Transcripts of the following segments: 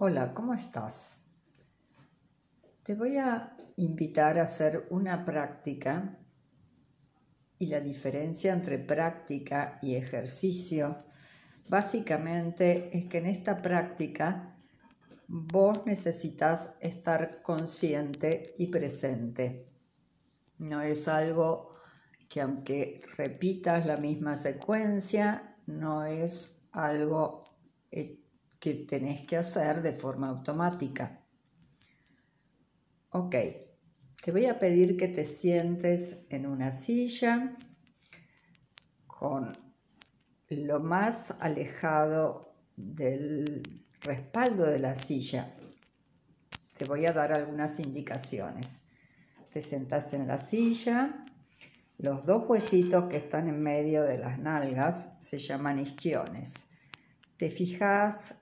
Hola, ¿cómo estás? Te voy a invitar a hacer una práctica y la diferencia entre práctica y ejercicio básicamente es que en esta práctica vos necesitas estar consciente y presente. No es algo que aunque repitas la misma secuencia, no es algo que tenés que hacer de forma automática. Ok, te voy a pedir que te sientes en una silla con lo más alejado del respaldo de la silla. Te voy a dar algunas indicaciones. Te sentas en la silla, los dos huesitos que están en medio de las nalgas se llaman isquiones. Te fijas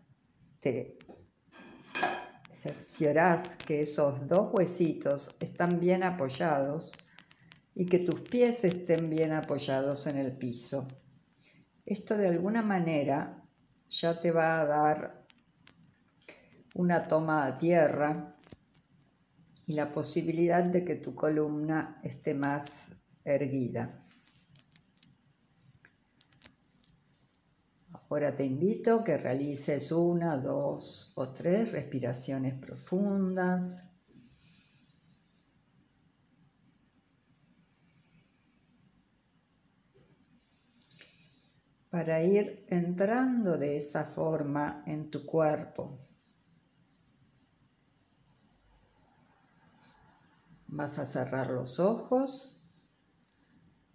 te cerciorás que esos dos huesitos están bien apoyados y que tus pies estén bien apoyados en el piso. Esto de alguna manera ya te va a dar una toma a tierra y la posibilidad de que tu columna esté más erguida. Ahora te invito a que realices una, dos o tres respiraciones profundas. para ir entrando de esa forma en tu cuerpo. Vas a cerrar los ojos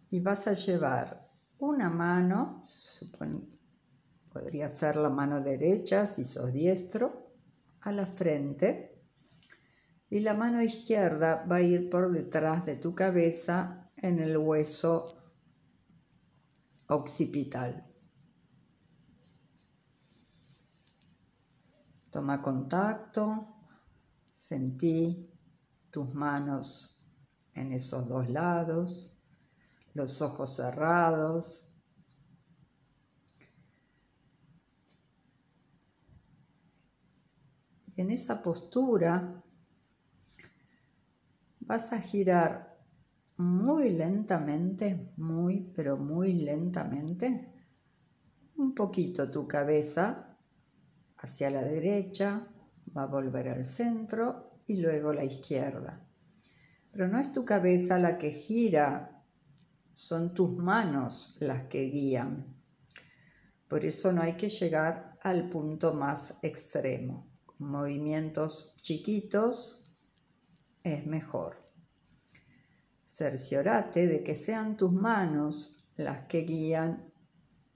y vas a llevar una mano, podría ser la mano derecha si sos diestro, a la frente. Y la mano izquierda va a ir por detrás de tu cabeza en el hueso occipital. Toma contacto, sentí tus manos en esos dos lados, los ojos cerrados, en esa postura vas a girar muy lentamente, muy, pero muy lentamente, un poquito tu cabeza hacia la derecha, va a volver al centro y luego la izquierda. Pero no es tu cabeza la que gira, son tus manos las que guían. Por eso no hay que llegar al punto más extremo movimientos chiquitos es mejor. Cerciorate de que sean tus manos las que guían,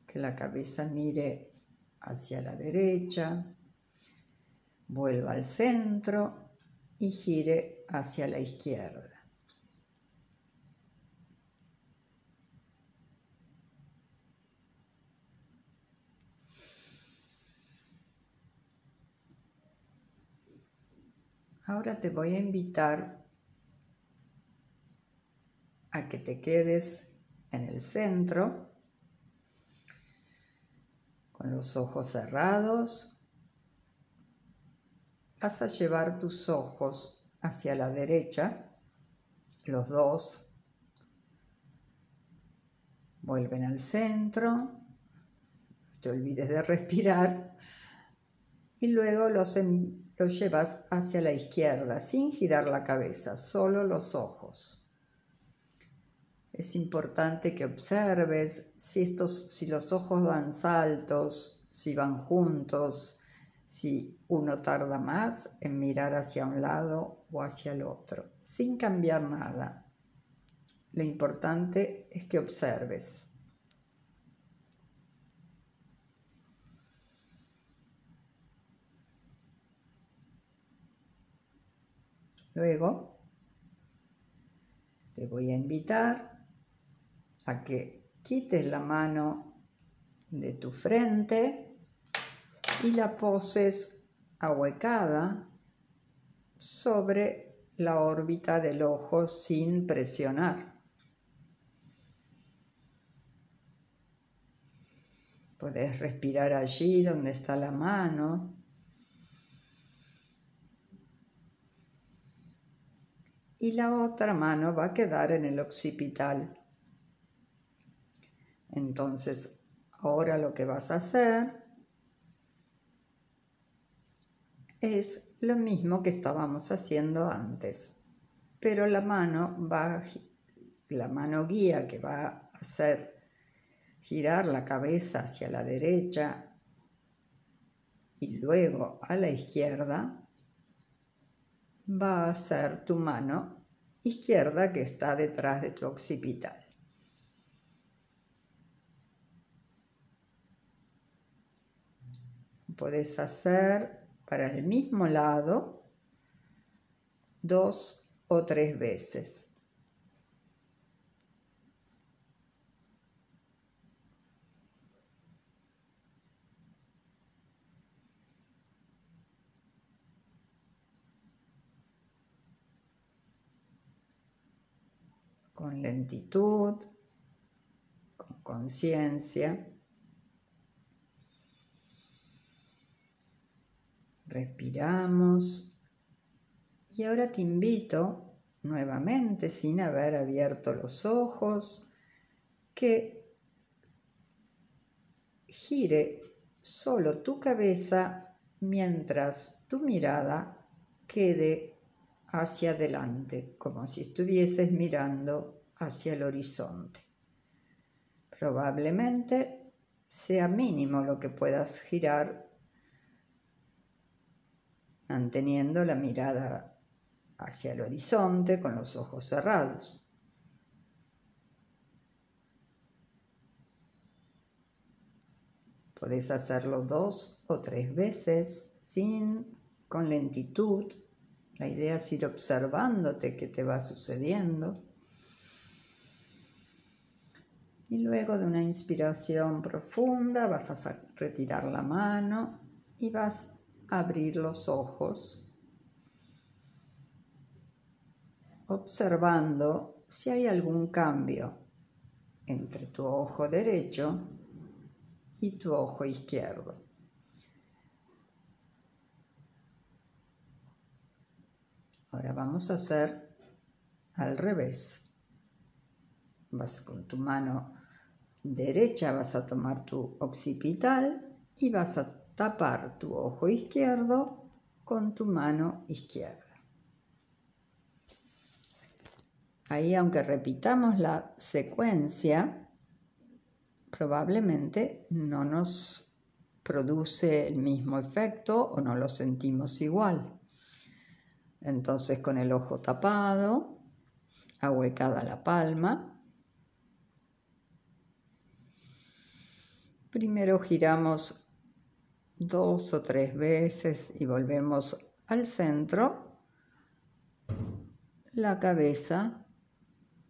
que la cabeza mire hacia la derecha, vuelva al centro y gire hacia la izquierda. Ahora te voy a invitar a que te quedes en el centro con los ojos cerrados. Vas a llevar tus ojos hacia la derecha, los dos. Vuelven al centro. No te olvides de respirar. Y luego los, lo llevas hacia la izquierda sin girar la cabeza, solo los ojos. Es importante que observes si, estos, si los ojos dan saltos, si van juntos, si uno tarda más en mirar hacia un lado o hacia el otro, sin cambiar nada. Lo importante es que observes. Luego, te voy a invitar a que quites la mano de tu frente y la poses ahuecada sobre la órbita del ojo sin presionar. Puedes respirar allí donde está la mano y la otra mano va a quedar en el occipital. Entonces, ahora lo que vas a hacer es lo mismo que estábamos haciendo antes, pero la mano va, la mano guía que va a hacer girar la cabeza hacia la derecha y luego a la izquierda, va a ser tu mano izquierda que está detrás de tu occipital. Puedes hacer para el mismo lado dos o tres veces. con con conciencia. Respiramos y ahora te invito nuevamente, sin haber abierto los ojos, que gire solo tu cabeza mientras tu mirada quede hacia adelante, como si estuvieses mirando hacia el horizonte. Probablemente sea mínimo lo que puedas girar manteniendo la mirada hacia el horizonte con los ojos cerrados. Podés hacerlo dos o tres veces sin con lentitud la idea es ir observándote qué te va sucediendo. Y luego de una inspiración profunda vas a retirar la mano y vas a abrir los ojos, observando si hay algún cambio entre tu ojo derecho y tu ojo izquierdo. Ahora vamos a hacer al revés. Vas con tu mano derecha, vas a tomar tu occipital y vas a tapar tu ojo izquierdo con tu mano izquierda. Ahí, aunque repitamos la secuencia, probablemente no nos produce el mismo efecto o no lo sentimos igual. Entonces con el ojo tapado, ahuecada la palma. Primero giramos dos o tres veces y volvemos al centro, la cabeza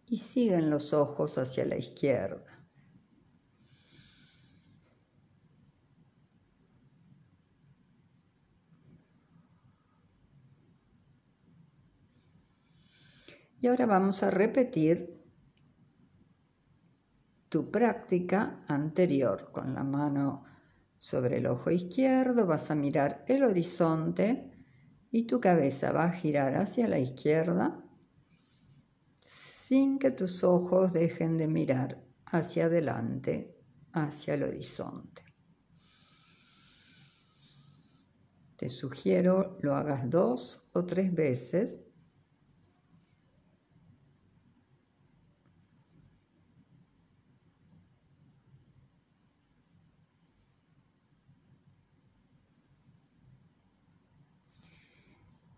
y siguen los ojos hacia la izquierda. Y ahora vamos a repetir tu práctica anterior con la mano sobre el ojo izquierdo, vas a mirar el horizonte y tu cabeza va a girar hacia la izquierda sin que tus ojos dejen de mirar hacia adelante, hacia el horizonte. Te sugiero lo hagas dos o tres veces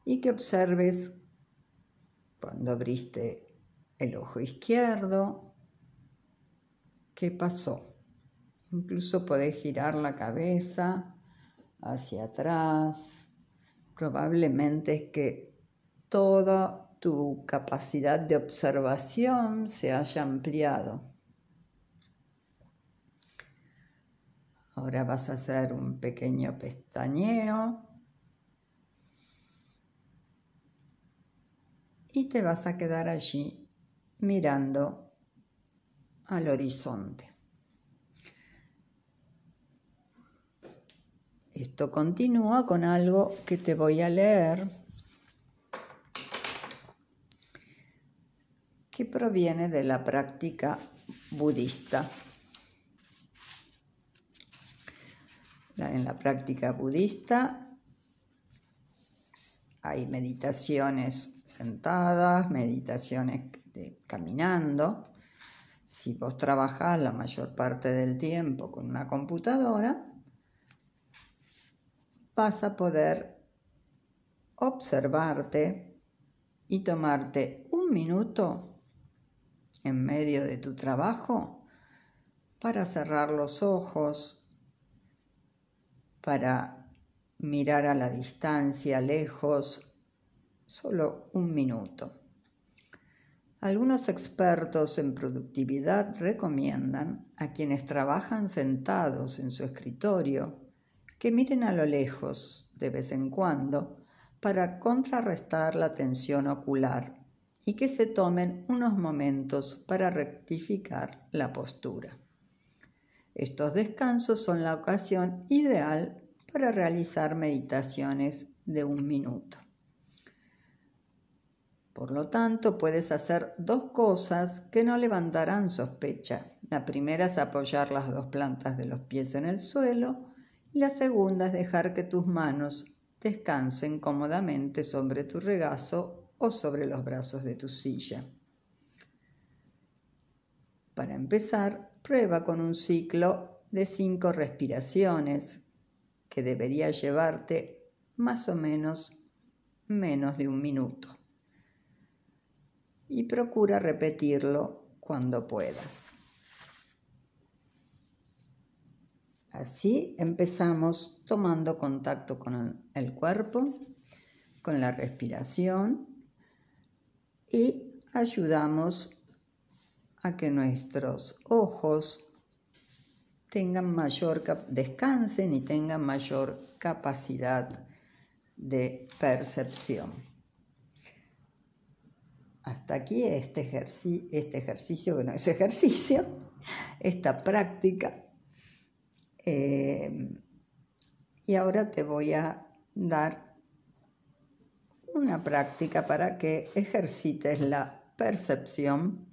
y que observes cuando abriste el ojo izquierdo, qué pasó. Incluso podés girar la cabeza hacia atrás. Probablemente es que toda tu capacidad de observación se haya ampliado. Ahora vas a hacer un pequeño pestañeo y te vas a quedar allí mirando al horizonte. Esto continúa con algo que te voy a leer que proviene de la práctica budista. En la práctica budista hay meditaciones sentadas, meditaciones caminando. Si vos trabajás la mayor parte del tiempo con una computadora, vas a poder observarte y tomarte un minuto en medio de tu trabajo para cerrar los ojos, para mirar a la distancia, lejos, solo un minuto. Algunos expertos en productividad recomiendan a quienes trabajan sentados en su escritorio que miren a lo lejos de vez en cuando para contrarrestar la tensión ocular y que se tomen unos momentos para rectificar la postura. Estos descansos son la ocasión ideal para realizar meditaciones de un minuto. Por lo tanto, puedes hacer dos cosas que no levantarán sospecha. La primera es apoyar las dos plantas de los pies en el suelo y la segunda es dejar que tus manos descansen cómodamente sobre tu regazo o sobre los brazos de tu silla. Para empezar, prueba con un ciclo de cinco respiraciones debería llevarte más o menos menos de un minuto. Y procura repetirlo cuando puedas. Así empezamos tomando contacto con el cuerpo, con la respiración y ayudamos a que nuestros ojos tengan mayor descansen y tengan mayor capacidad de percepción. Hasta aquí este, este ejercicio, que no es ejercicio, esta práctica eh, y ahora te voy a dar una práctica para que ejercites la percepción,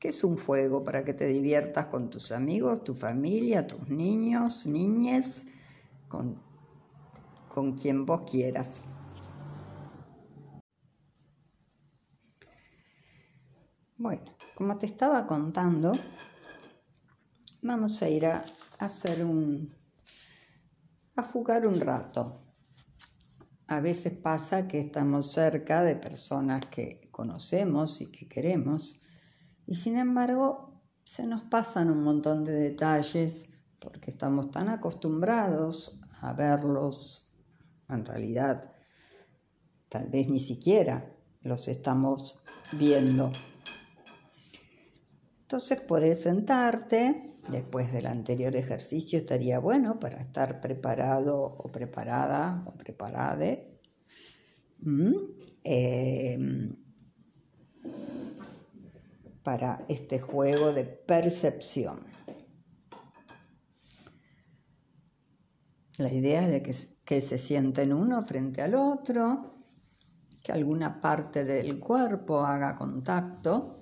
que es un juego para que te diviertas con tus amigos, tu familia, tus niños, niñes, con, con quien vos quieras. Bueno, como te estaba contando, vamos a ir a hacer un, a jugar un rato. A veces pasa que estamos cerca de personas que conocemos y que queremos y sin embargo se nos pasan un montón de detalles porque estamos tan acostumbrados a verlos en realidad tal vez ni siquiera los estamos viendo. Entonces puedes sentarte después del anterior ejercicio estaría bueno para estar preparado o preparada o preparade em, para este juego de percepción. La idea de que, que se sienten uno frente al otro, que alguna parte del cuerpo haga contacto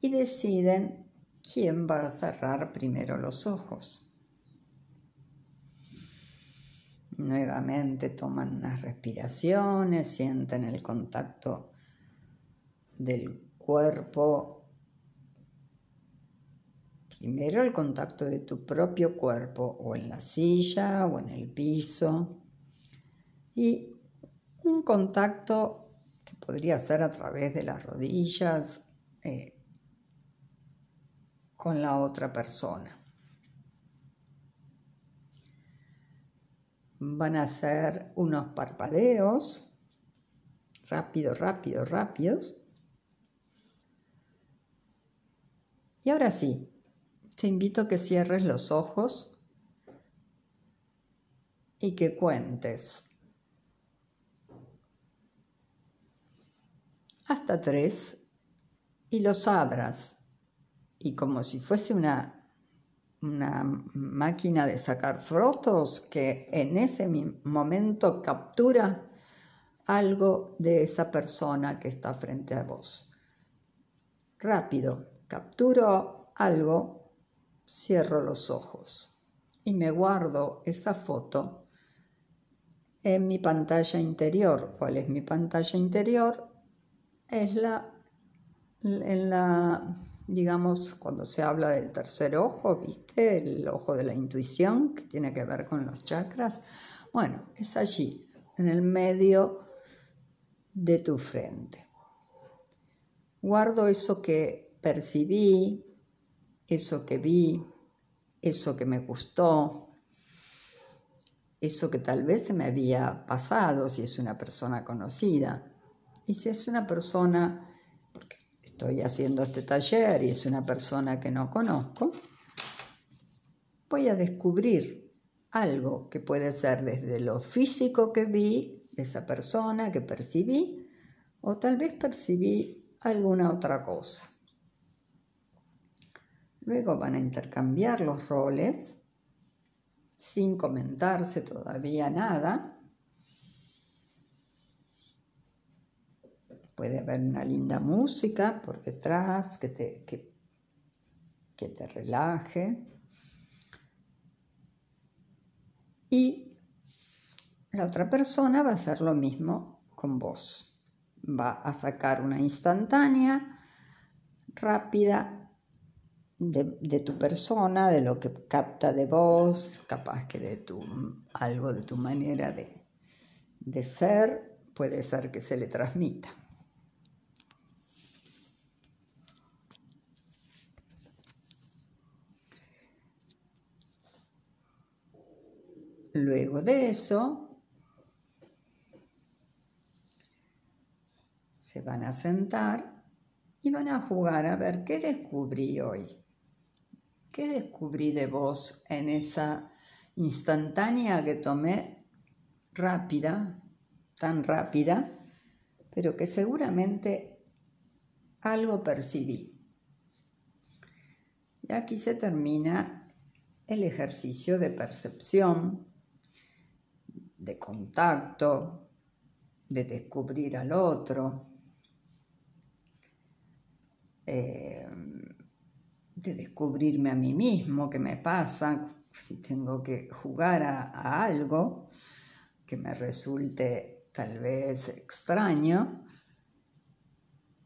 y deciden ¿quién va a cerrar primero los ojos? Nuevamente toman unas respiraciones, sienten el contacto del cuerpo. Primero el contacto de tu propio cuerpo o en la silla o en el piso. Y un contacto que podría ser a través de las rodillas, eh, con la otra persona. Van a hacer unos parpadeos, rápido, rápido, rápidos. Y ahora sí, te invito a que cierres los ojos y que cuentes. Hasta tres y los abras. Y como si fuese una, una máquina de sacar fotos que en ese momento captura algo de esa persona que está frente a vos. rápido, capturo algo, cierro los ojos y me guardo esa foto en mi pantalla interior. ¿Cuál es mi pantalla interior? Es la, en la, digamos, cuando se habla del tercer ojo, ¿viste? El ojo de la intuición, que tiene que ver con los chakras. Bueno, es allí, en el medio de tu frente. Guardo eso que percibí, eso que vi, eso que me gustó, eso que tal vez se me había pasado si es una persona conocida. Y si es una persona, porque estoy haciendo este taller y es una persona que no conozco, voy a descubrir algo que puede ser desde lo físico que vi de esa persona, que percibí, o tal vez percibí alguna otra cosa. Luego van a intercambiar los roles sin comentarse todavía nada. Puede haber una linda música por detrás que te, que, que te relaje. Y la otra persona va a hacer lo mismo con vos. Va a sacar una instantánea, rápida de, tu persona, de lo que capta de vos, capaz que de tu, algo de tu manera de, de ser, puede ser que se le transmita. Luego de eso, se van a sentar y van a jugar a ver qué descubrí hoy. ¿Qué descubrí de vos en esa instantánea que tomé rápida, tan rápida, pero que seguramente algo percibí? Y aquí se termina el ejercicio de percepción, de contacto, de descubrir al otro. Eh, de descubrirme a mí mismo, qué me pasa, si tengo que jugar a, algo que me resulte tal vez extraño.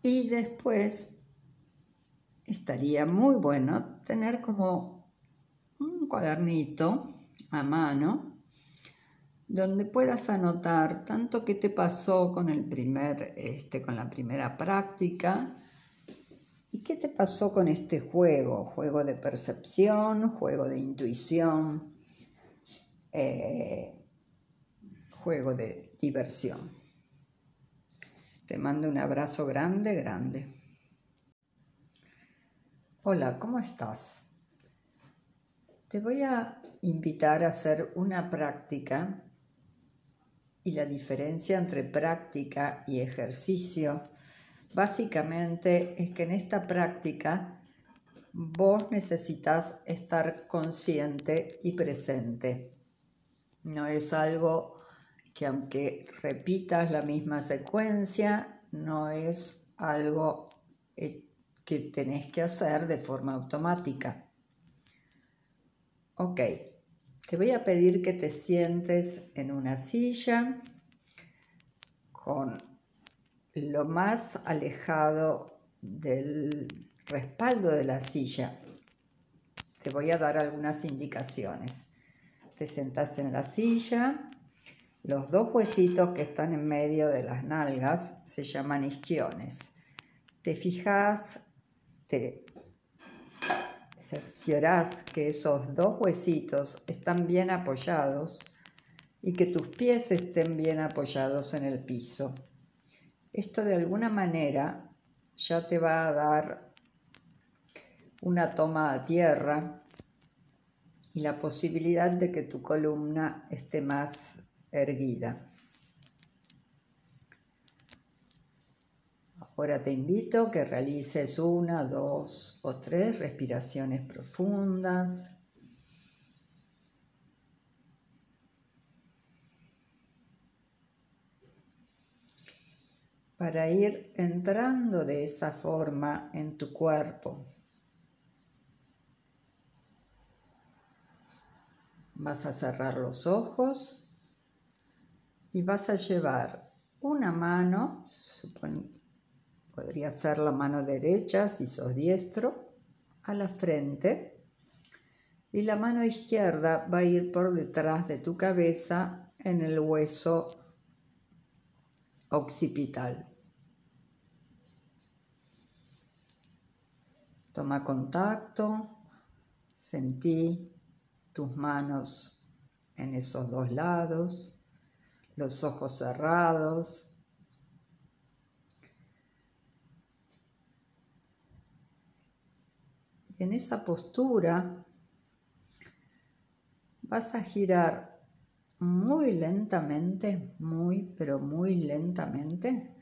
Y después estaría muy bueno tener como un cuadernito a mano donde puedas anotar tanto qué te pasó con el primer este con la primera práctica ¿Y qué te pasó con este juego? Juego de percepción, juego de intuición, eh, juego de diversión. Te mando un abrazo grande, grande. Hola, ¿cómo estás? Te voy a invitar a hacer una práctica y la diferencia entre práctica y ejercicio Básicamente es que en esta práctica vos necesitas estar consciente y presente. No es algo que aunque repitas la misma secuencia, no es algo eh, que tenés que hacer de forma automática. Ok, te voy a pedir que te sientes en una silla con lo más alejado del respaldo de la silla. Te voy a dar algunas indicaciones. Te sentas en la silla, los dos huesitos que están en medio de las nalgas se llaman isquiones. Te fijas, te cerciorás que esos dos huesitos están bien apoyados y que tus pies estén bien apoyados en el piso. Esto de alguna manera ya te va a dar una toma a tierra y la posibilidad de que tu columna esté más erguida. Ahora te invito a que realices una, dos o tres respiraciones profundas. Para ir entrando de esa forma en tu cuerpo. Vas a cerrar los ojos y vas a llevar una mano, podría ser la mano derecha si sos diestro, a la frente y la mano izquierda va a ir por detrás de tu cabeza en el hueso occipital. Toma contacto, sentí tus manos en esos dos lados, los ojos cerrados. En esa postura vas a girar muy lentamente, muy, pero muy lentamente,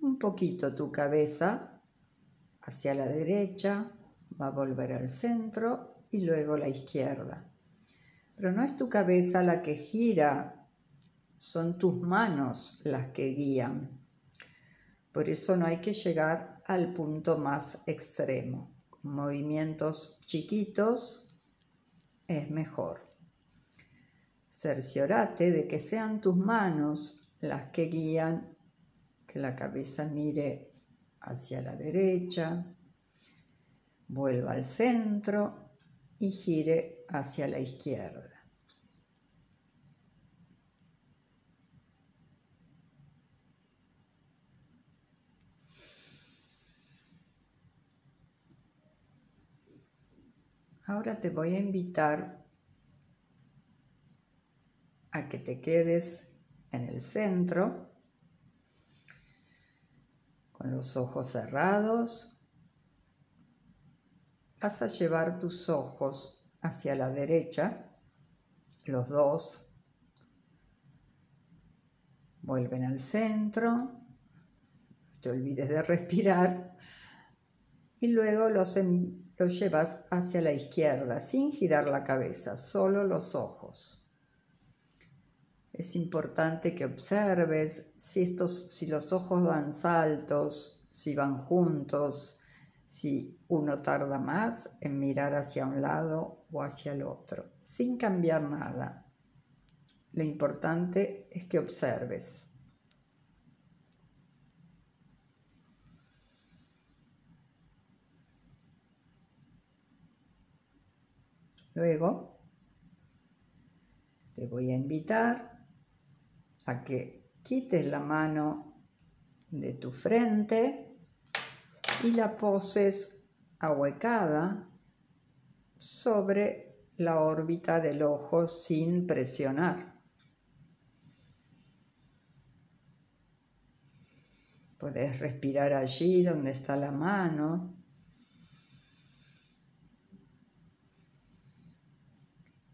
un poquito tu cabeza hacia la derecha, va a volver al centro y luego la izquierda. Pero no es tu cabeza la que gira, son tus manos las que guían. Por eso no hay que llegar al punto más extremo. Movimientos chiquitos es mejor. Cerciorate de que sean tus manos las que guían, que la cabeza mire hacia la derecha, vuelva al centro y gire hacia la izquierda. Ahora te voy a invitar a que te quedes en el centro con los ojos cerrados. Vas a llevar tus ojos hacia la derecha, los dos. Vuelven al centro. No te olvides de respirar. Y luego los, lo llevas hacia la izquierda sin girar la cabeza, solo los ojos. Es importante que observes si, estos, si los ojos dan saltos, si van juntos, si uno tarda más en mirar hacia un lado o hacia el otro, sin cambiar nada. Lo importante es que observes. Luego, te voy a invitar a que quites la mano de tu frente y la poses ahuecada sobre la órbita del ojo sin presionar. Puedes respirar allí donde está la mano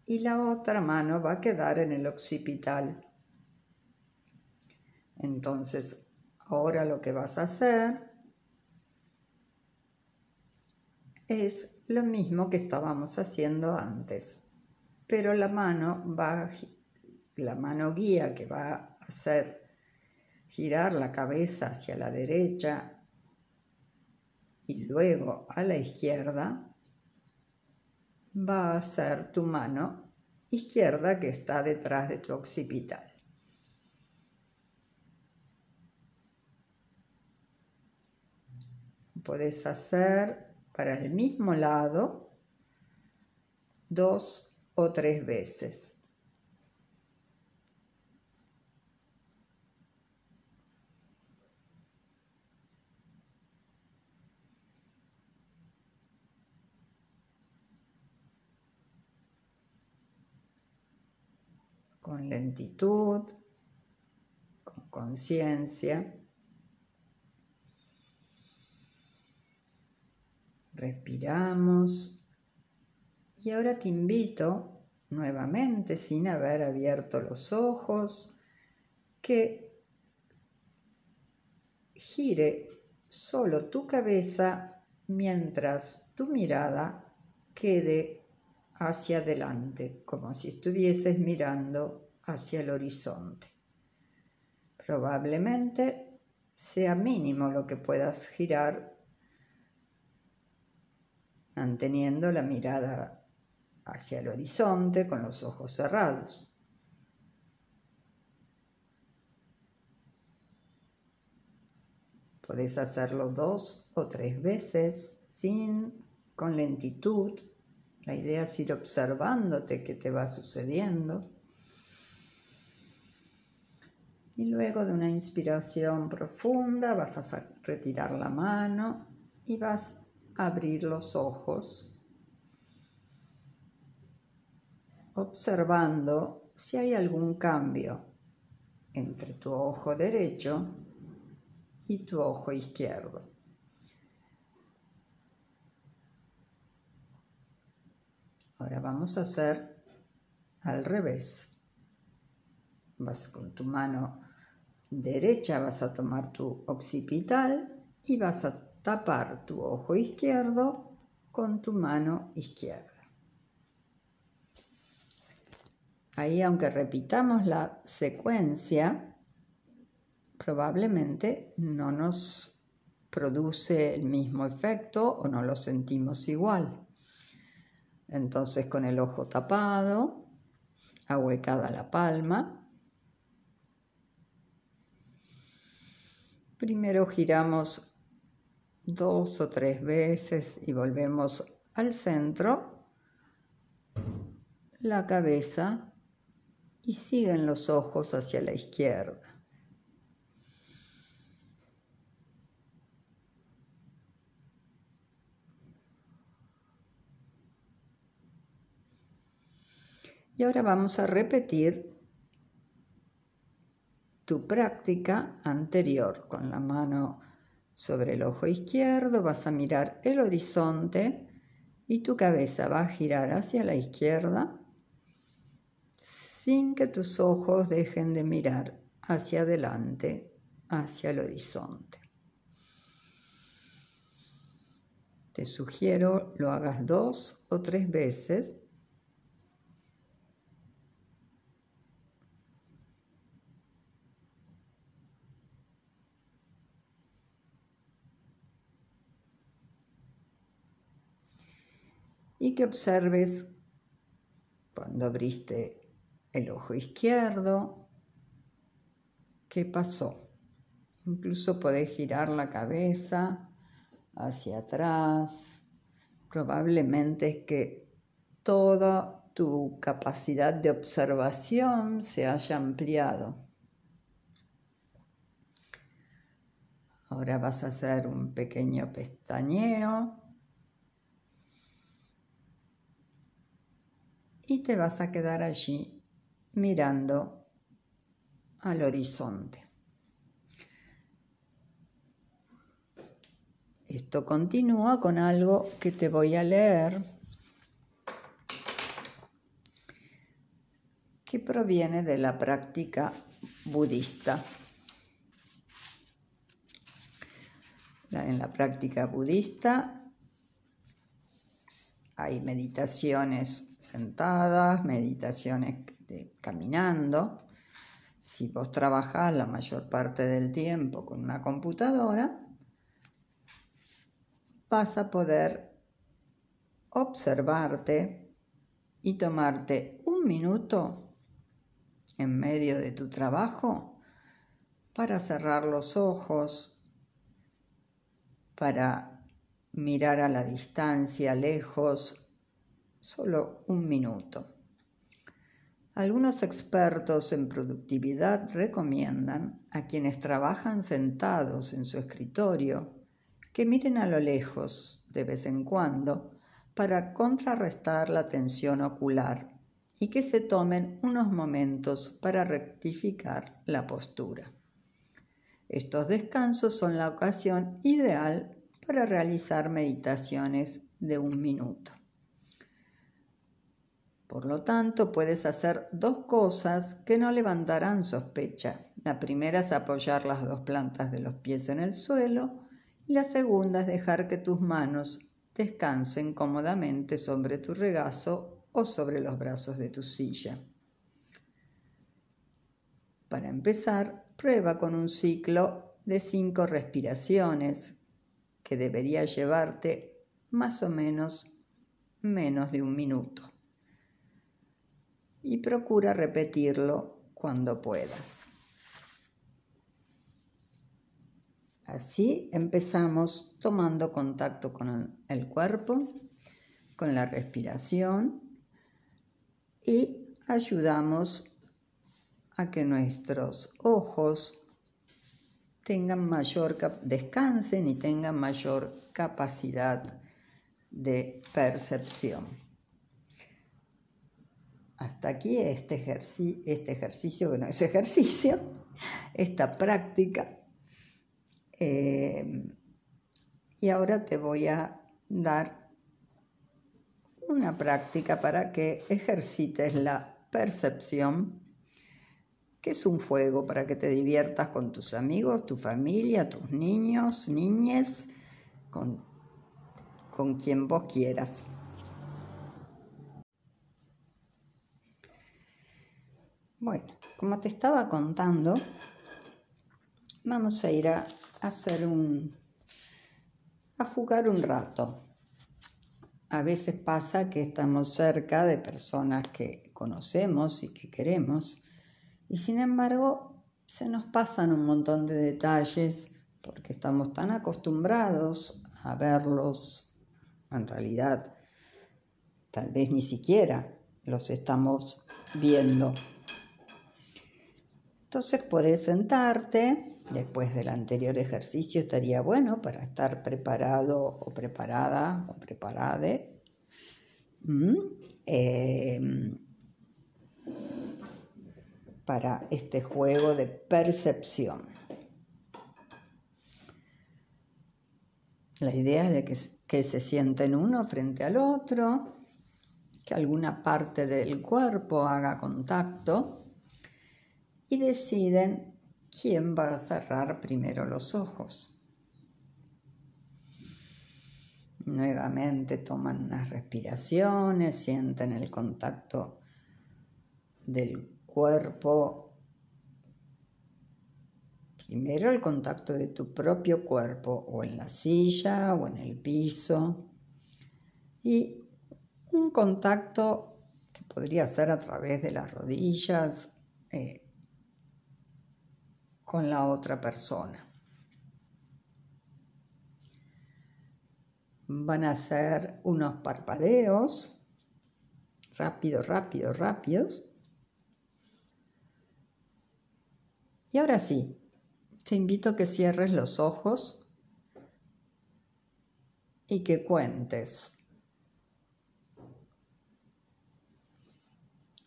y la otra mano va a quedar en el occipital. Entonces, ahora lo que vas a hacer es lo mismo que estábamos haciendo antes, pero la mano va la mano guía que va a hacer girar la cabeza hacia la derecha y luego a la izquierda va a ser tu mano izquierda que está detrás de tu occipital. Puedes hacer para el mismo lado dos o tres veces. con lentitud, con conciencia. Respiramos y ahora te invito nuevamente, sin haber abierto los ojos, que gire solo tu cabeza mientras tu mirada quede hacia adelante, como si estuvieses mirando hacia el horizonte. Probablemente sea mínimo lo que puedas girar manteniendo la mirada hacia el horizonte con los ojos cerrados. Podés hacerlo dos o tres veces sin con lentitud. La idea es ir observándote qué te va sucediendo. Y luego de una inspiración profunda vas a retirar la mano y vas abrir los ojos, observando si hay algún cambio entre tu ojo derecho y tu ojo izquierdo. Ahora vamos a hacer al revés. Vas con tu mano derecha, vas a tomar tu occipital y vas a tapar tu ojo izquierdo con tu mano izquierda. Ahí, aunque repitamos la secuencia, probablemente no nos produce el mismo efecto o no lo sentimos igual. Entonces con el ojo tapado, ahuecada la palma, primero giramos dos o tres veces y volvemos al centro, la cabeza y siguen los ojos hacia la izquierda. Y ahora vamos a repetir tu práctica anterior. Con la mano sobre el ojo izquierdo vas a mirar el horizonte y tu cabeza va a girar hacia la izquierda sin que tus ojos dejen de mirar hacia adelante, hacia el horizonte. Te sugiero lo hagas dos o tres veces y que observes cuando abriste el ojo izquierdo, qué pasó. Incluso podés girar la cabeza hacia atrás. Probablemente es que toda tu capacidad de observación se haya ampliado. Ahora vas a hacer un pequeño pestañeo y te vas a quedar allí mirando al horizonte. Esto continúa con algo que te voy a leer que proviene de la práctica budista. En la práctica budista hay meditaciones sentadas, meditaciones caminando. Si vos trabajás la mayor parte del tiempo con una computadora, vas a poder observarte y tomarte un minuto en medio de tu trabajo para cerrar los ojos, para mirar a la distancia, lejos, solo un minuto. Algunos expertos en productividad recomiendan a quienes trabajan sentados en su escritorio que miren a lo lejos de vez en cuando para contrarrestar la tensión ocular y que se tomen unos momentos para rectificar la postura. Estos descansos son la ocasión ideal para realizar meditaciones de un minuto. Por lo tanto, puedes hacer dos cosas que no levantarán sospecha. La primera es apoyar las dos plantas de los pies en el suelo y la segunda es dejar que tus manos descansen cómodamente sobre tu regazo o sobre los brazos de tu silla. Para empezar, prueba con un ciclo de cinco respiraciones que debería llevarte más o menos menos de un minuto. Y procura repetirlo cuando puedas. Así empezamos tomando contacto con el cuerpo, con la respiración y ayudamos a que nuestros ojos tengan mayor descansen y tengan mayor capacidad de percepción. Hasta aquí este, este ejercicio, que no es ejercicio, esta práctica. Eh, y ahora te voy a dar una práctica para que ejercites la percepción es un juego para que te diviertas con tus amigos, tu familia, tus niños, niñes, con, con quien vos quieras. Bueno, como te estaba contando, vamos a ir a hacer un a jugar un rato. A veces pasa que estamos cerca de personas que conocemos y que queremos y sin embargo, se nos pasan un montón de detalles porque estamos tan acostumbrados a verlos, en realidad tal vez ni siquiera los estamos viendo. Entonces puedes sentarte, después del anterior ejercicio estaría bueno para estar preparado o preparada o preparade. Mm, eh, para este juego de percepción. La idea es de que, que se sienten uno frente al otro, que alguna parte del cuerpo haga contacto y deciden quién va a cerrar primero los ojos. Nuevamente toman unas respiraciones, sienten el contacto del cuerpo, primero el contacto de tu propio cuerpo o en la silla o en el piso y un contacto que podría ser a través de las rodillas eh, con la otra persona. Van a ser unos parpadeos rápidos, rápidos, rápidos Y ahora sí, te invito a que cierres los ojos y que cuentes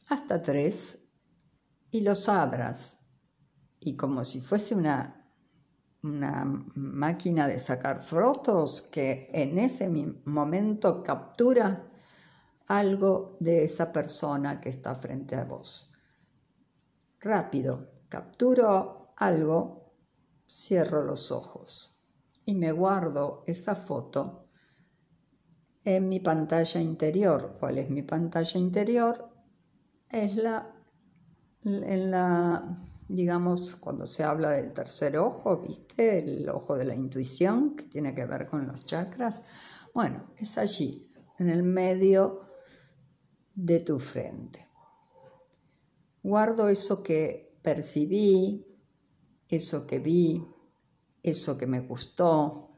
hasta tres y los abras. Y como si fuese una, una máquina de sacar fotos que en ese momento captura algo de esa persona que está frente a vos. Rápido, capturo algo, cierro los ojos y me guardo esa foto en mi pantalla interior. ¿Cuál es mi pantalla interior? Es la, en la, digamos, cuando se habla del tercer ojo, ¿viste? El ojo de la intuición, que tiene que ver con los chakras. Bueno, es allí, en el medio de tu frente. Guardo eso que percibí, eso que vi, eso que me gustó,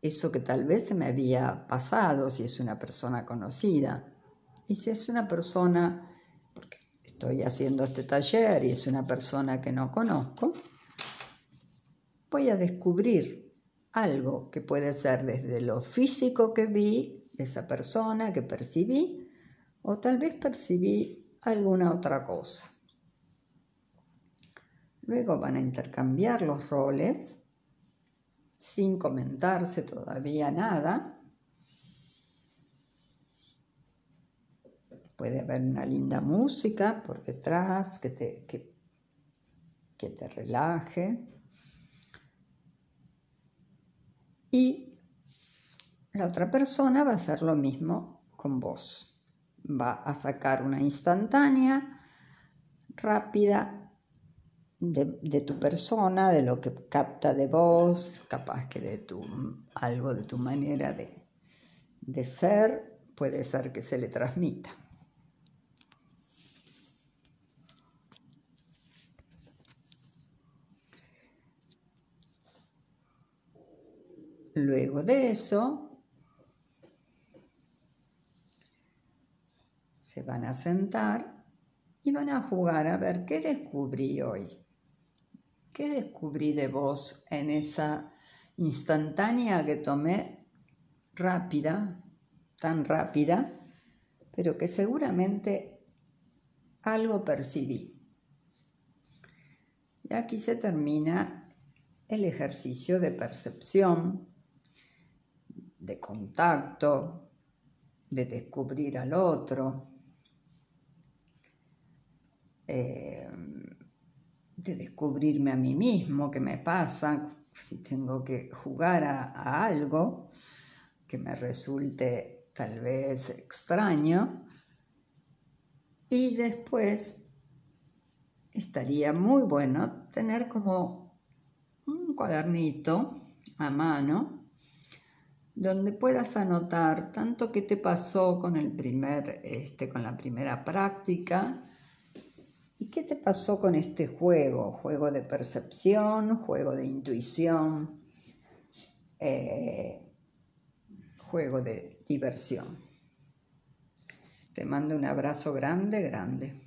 eso que tal vez se me había pasado si es una persona conocida. Y si es una persona, porque estoy haciendo este taller y es una persona que no conozco, voy a descubrir algo que puede ser desde lo físico que vi de esa persona, que percibí, o tal vez percibí alguna otra cosa. Luego van a intercambiar los roles sin comentarse todavía nada. Puede haber una linda música por detrás que te, que, que te relaje. Y la otra persona va a hacer lo mismo con vos. Va a sacar una instantánea, rápida de, tu persona, de lo que capta de vos, capaz que de tu, algo de tu manera de, de ser, puede ser que se le transmita. Luego de eso, se van a sentar y van a jugar a ver qué descubrí hoy. ¿Qué descubrí de vos en esa instantánea que tomé rápida, tan rápida, pero que seguramente algo percibí? Y aquí se termina el ejercicio de percepción de contacto, de descubrir al otro, eh, de descubrirme a mí mismo, qué me pasa, si tengo que jugar a, algo que me resulte tal vez extraño. Y después estaría muy bueno tener como un cuadernito a mano donde puedas anotar tanto qué te pasó con el primer, este, con la primera práctica y qué te pasó con este juego, juego de percepción, juego de intuición, eh, juego de diversión. Te mando un abrazo grande, grande.